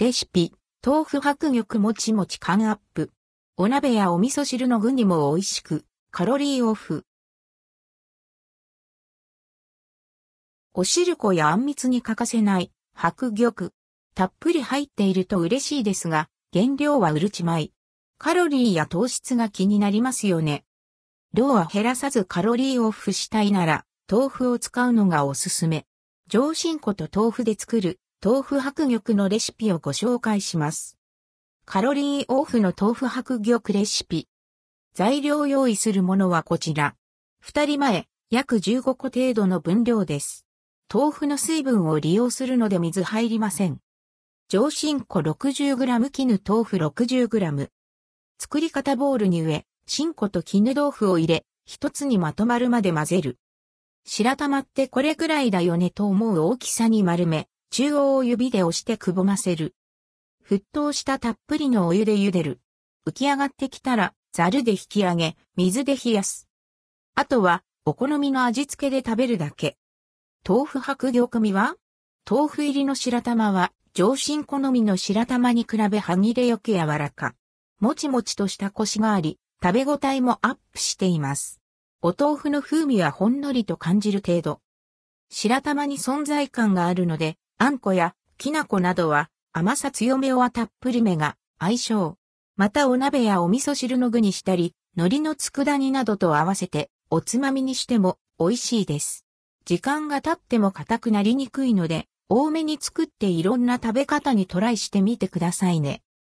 レシピ、豆腐白玉もちもち缶アップ。お鍋やお味噌汁の具にも美味しく、カロリーオフ。お汁粉やあんみつに欠かせない白玉。たっぷり入っていると嬉しいですが、原料はうるち米。カロリーや糖質が気になりますよね。量は減らさずカロリーオフしたいなら、豆腐を使うのがおすすめ。上新粉と豆腐で作る豆腐白玉のレシピをご紹介します。カロリーオフの豆腐白玉レシピ。材料用意するものはこちら。二人前、約15個程度の分量です。豆腐の水分を利用するので水入りません。上新粉 60g 絹豆腐 60g。作り方ボウルに植え、新粉と絹豆腐を入れ、一つにまとまるまで混ぜる。白玉ってこれくらいだよねと思う大きさに丸め、中央を指で押してくぼませる。沸騰したたっぷりのお湯で茹でる。浮き上がってきたら、ザルで引き上げ、水で冷やす。あとは、お好みの味付けで食べるだけ。豆腐白玉組は豆腐入りの白玉は、上新好みの白玉に比べ歯切れよく柔らか。もちもちとしたコシがあり、食べ応えもアップしています。お豆腐の風味はほんのりと感じる程度。白玉に存在感があるので、あんこやきな粉などは甘さ強めはたっぷりめが相性。またお鍋やお味噌汁の具にしたり、海苔の佃煮などと合わせておつまみにしても美味しいです。時間が経っても硬くなりにくいので、多めに作っていろんな食べ方にトライしてみてくださいね。